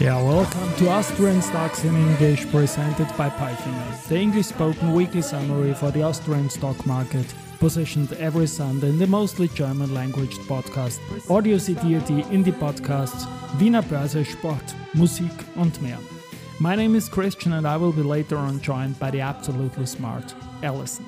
Yeah, welcome to Austrian Stocks in English, presented by Palfinger, the English spoken weekly summary for the Austrian stock market, positioned every Sunday in the mostly German language podcast, Audio CD Indie Podcasts, Wiener Börse, Sport, Musik und mehr. My name is Christian and I will be later on joined by the absolutely smart Alison.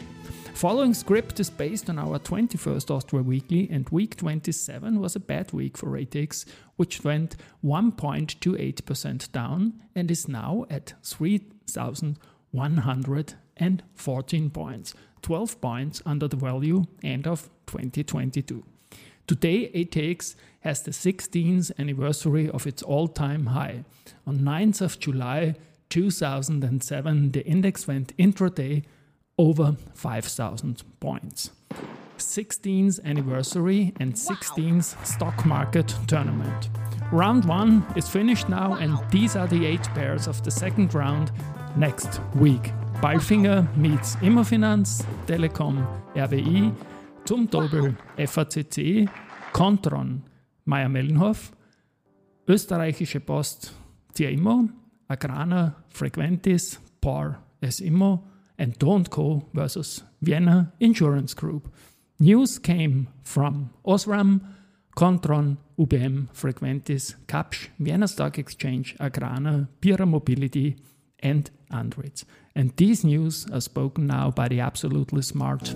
Following script is based on our 21st Austria Weekly, and week 27 was a bad week for ATX, which went 1.28% down and is now at 3,114 points, 12 points under the value end of 2022. Today, ATX has the 16th anniversary of its all time high. On 9th of July 2007, the index went intraday over 5,000 points. 16th anniversary and 16th stock market tournament. Round 1 is finished now, and these are the 8 pairs of the second round next week. Palfinger meets Immofinanz, Telekom, RBI, Zumtobel, FACC, Kontron, Mayr-Melnhof, Österreichische Post, TIMO, Agrana, Frequentis, Porr, SIMO, and DO&CO versus Vienna Insurance Group. News came from Osram, Kontron, UBM, Frequentis, Kapsch, Vienna Stock Exchange, Agrana, Pierer Mobility, and Andritz. And these news are spoken now by the absolutely smart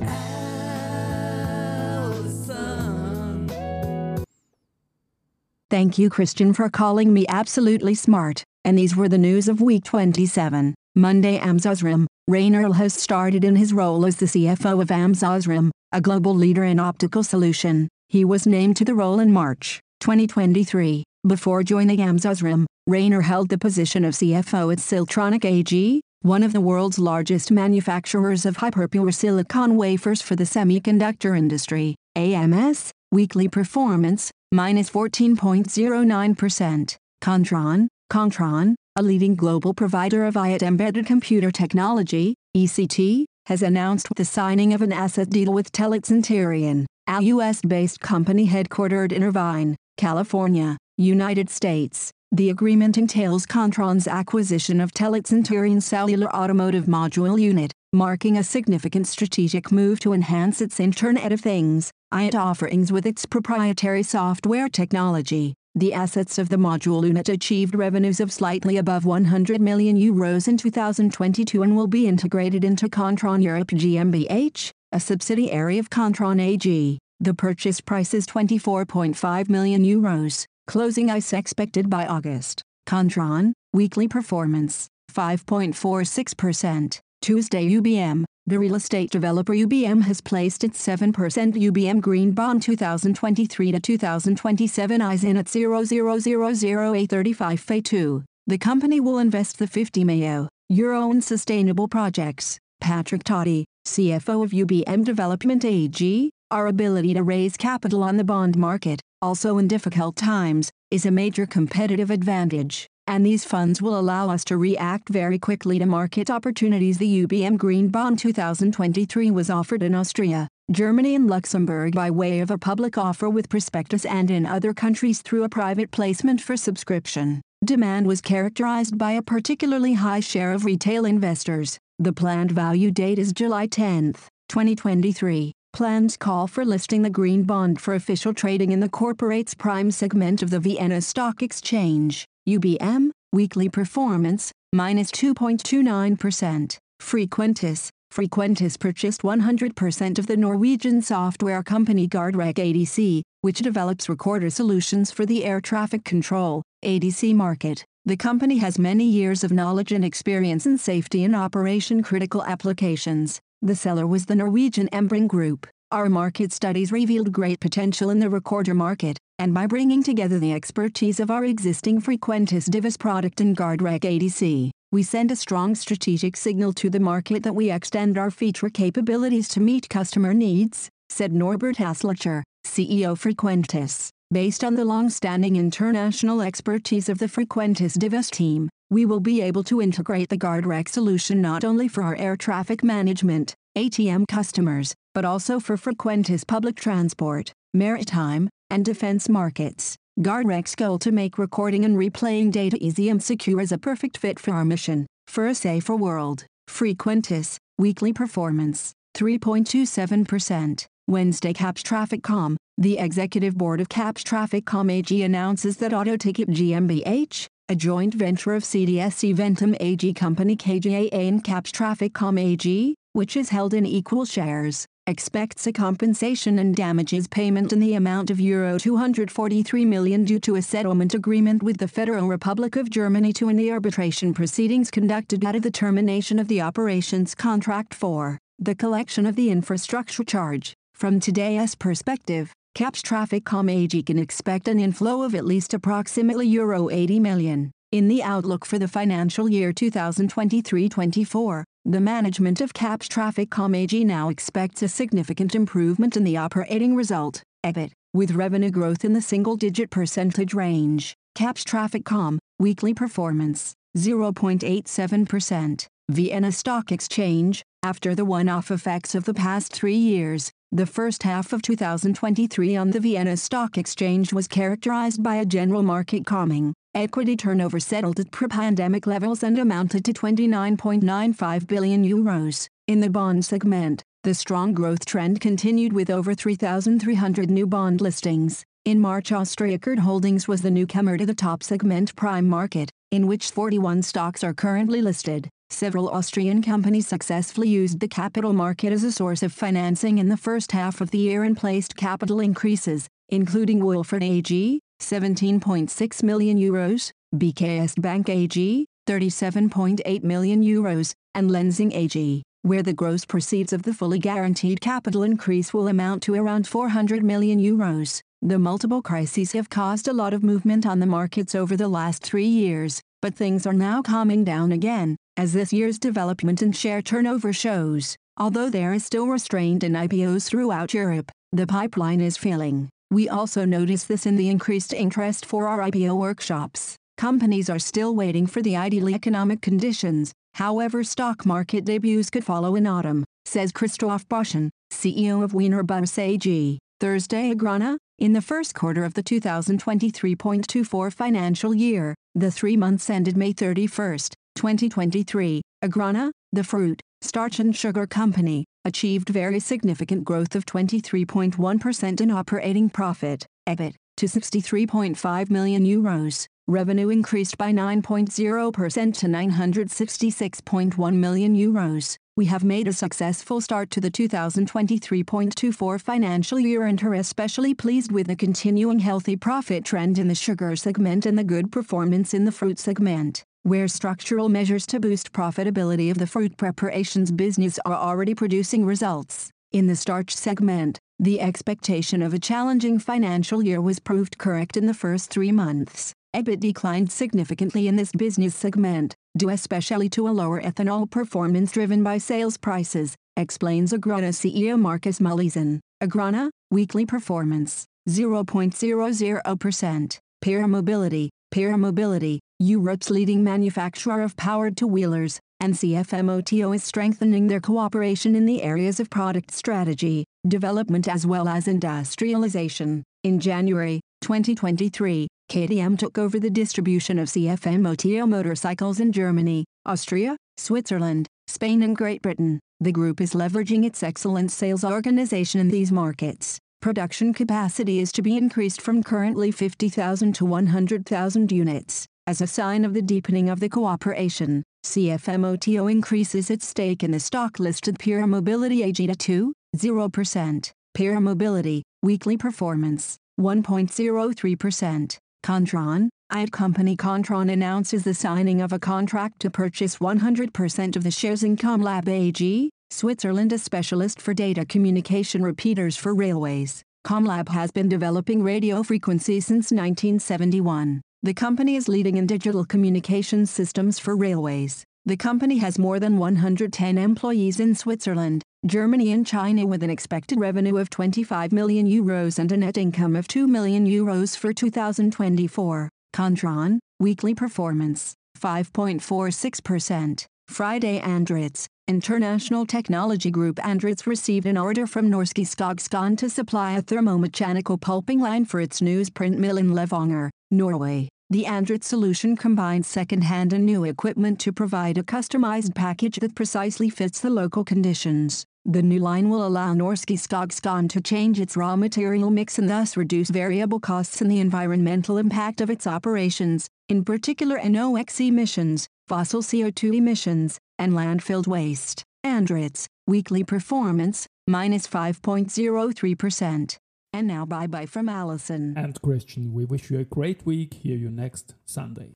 Thank you, Christian, for calling me absolutely smart. And these were the news of week 27. Monday, ams OSRAM. Rainer has started in his role as the CFO of ams OSRAM, a global leader in optical solution. He was named to the role in March 2023. Before joining ams OSRAM, Rainer held the position of CFO at Siltronic AG, one of the world's largest manufacturers of hyperpure silicon wafers for the semiconductor industry. AMS, weekly performance, minus 14.09%. Kontron, Kontron, a leading global provider of IoT embedded computer technology, ECT, has announced the signing of an asset deal with Telit Cinterion, a U.S.-based company headquartered in Irvine, California, United States. The agreement entails Kontron's acquisition of Telit Cinterion Cellular Automotive Module Unit, marking a significant strategic move to enhance its Internet of Things, IoT offerings with its proprietary software technology. The assets of the module unit achieved revenues of slightly above 100 million euros in 2022 and will be integrated into Kontron Europe GmbH, a subsidiary of Kontron AG. The purchase price is 24.5 million euros, closing is expected by August. Kontron, weekly performance, 5.46%. Tuesday UBM, the real estate developer UBM has placed its 7% UBM Green Bond 2023 to 2027 ISIN at 0000835 Fe 2. The company will invest the 50 million euro in sustainable projects. Patric Thate, CFO of UBM Development AG, our ability to raise capital on the bond market, also in difficult times, is a major competitive advantage and these funds will allow us to react very quickly to market opportunities. The UBM Green Bond 2023 was offered in Austria, Germany, and Luxembourg by way of a public offer with prospectus and in other countries through a private placement for subscription. Demand was characterized by a particularly high share of retail investors. The planned value date is July 10, 2023. Plans call for listing the green bond for official trading in the corporate's prime segment of the Vienna Stock Exchange. UBM, weekly performance, minus 2.29%. Frequentis, Frequentis purchased 100% of the Norwegian software company GuardRec ADC, which develops recorder solutions for the air traffic control ADC market. The company has many years of knowledge and experience in safety and operation critical applications. The seller was the Norwegian Embring Group. Our market studies revealed great potential in the recorder market, and by bringing together the expertise of our existing Frequentis DIVOS product and GuardRec ADC, we send a strong strategic signal to the market that we extend our feature capabilities to meet customer needs, said Norbert Haslacher, CEO Frequentis. Based on the long-standing international expertise of the Frequentis DIVOS team, we will be able to integrate the GuardRec solution not only for our air traffic management, ATM customers, but also for Frequentis public transport, maritime, and defense markets. GuardRec's goal to make recording and replaying data easy and secure is a perfect fit for our mission. For a safer world, Frequentis, weekly performance, 3.27%. Wednesday Kapsch TrafficCom, the executive board of Kapsch TrafficCom AG announces that Autoticket GmbH, a joint venture of CTS Eventim AG company KGaA and Caps Traffic.com AG, which is held in equal shares, expects a compensation and damages payment in the amount of Euro 243 million due to a settlement agreement with the Federal Republic of Germany to end the arbitration proceedings conducted out of the termination of the operations contract for the collection of the infrastructure charge. From today's perspective, Kapsch TrafficCom AG can expect an inflow of at least approximately Euro 80 million. In the outlook for the financial year 2023-24, the management of Kapsch TrafficCom AG now expects a significant improvement in the operating result, EBIT, with revenue growth in the single-digit percentage range. Kapsch Traffic TrafficCom, weekly performance, 0.87%. Vienna Stock Exchange, after the one-off effects of the past three years, the first half of 2023 on the Vienna Stock Exchange was characterized by a general market calming. Equity turnover settled at pre-pandemic levels and amounted to 29.95 billion euros. In the bond segment, the strong growth trend continued with over 3,300 new bond listings. In March Austriacard Holdings was the newcomer to the top segment prime market, in which 41 stocks are currently listed. Several Austrian companies successfully used the capital market as a source of financing in the first half of the year and placed capital increases, including Wolford AG, 17.6 million euros, BKS Bank AG, 37.8 million euros, and Lenzing AG, where the gross proceeds of the fully guaranteed capital increase will amount to around 400 million euros. The multiple crises have caused a lot of movement on the markets over the last three years, but things are now calming down again, as this year's development in share turnover shows. Although there is still restraint in IPOs throughout Europe, the pipeline is filling. We also notice this in the increased interest for our IPO workshops. Companies are still waiting for the ideal economic conditions, however stock market debuts could follow in autumn, says Christoph Boschen, CEO of Wiener Börse AG. Thursday Agrana, in the first quarter of the 2023.24 financial year, the three months ended May 31, 2023, Agrana, the fruit, starch and sugar company, achieved very significant growth of 23.1% in operating profit, EBIT, to 63.5 million euros. Revenue increased by 9.0% to 966.1 million euros. We have made a successful start to the 2023.24 financial year and are especially pleased with the continuing healthy profit trend in the sugar segment and the good performance in the fruit segment, where structural measures to boost profitability of the fruit preparations business are already producing results. In the starch segment, the expectation of a challenging financial year was proved correct in the first three months. EBIT declined significantly in this business segment, due especially to a lower ethanol performance driven by sales prices, explains Agrana CEO Markus Mühleisen. Agrana, weekly performance, 0.00%. Pierer Mobility, Pierer Mobility, Europe's leading manufacturer of powered two-wheelers, and CFMOTO is strengthening their cooperation in the areas of product strategy, development as well as industrialization. In January 2023, KTM took over the distribution of CFMOTO motorcycles in Germany, Austria, Switzerland, Spain and Great Britain. The group is leveraging its excellent sales organization in these markets. Production capacity is to be increased from currently 50,000 to 100,000 units. As a sign of the deepening of the cooperation, CFMOTO increases its stake in the stock-listed Pierer Mobility AG to 0%. Pierer Mobility, weekly performance, 1.03%. Kontron, IT company Kontron announces the signing of a contract to purchase 100% of the shares in Comlab AG, Switzerland a specialist for data communication repeaters for railways. Comlab has been developing radio frequency since 1971. The company is leading in digital communication systems for railways. The company has more than 110 employees in Switzerland, Germany and China with an expected revenue of 25 million euros and a net income of 2 million euros for 2024. Kontron, weekly performance, 5.46%. Friday Andritz, International Technology Group Andritz received an order from Norske Skog Skogn to supply a thermomechanical pulping line for its newsprint mill in Levanger, Norway. The Andritz solution combines second-hand and new equipment to provide a customized package that precisely fits the local conditions. The new line will allow Norske Skog Skogn to change its raw material mix and thus reduce variable costs and the environmental impact of its operations, in particular NOx emissions, fossil CO2 emissions, and landfilled waste. Andritz, weekly performance, minus 5.03%. And now bye bye from Allison. And Christian, we wish you a great week. Hear you next Sunday.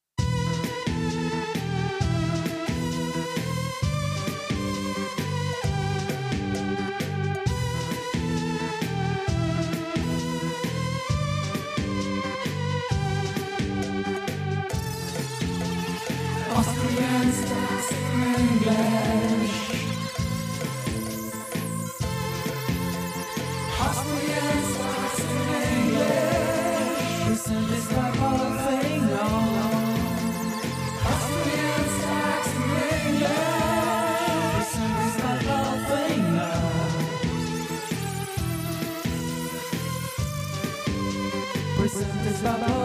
Sabah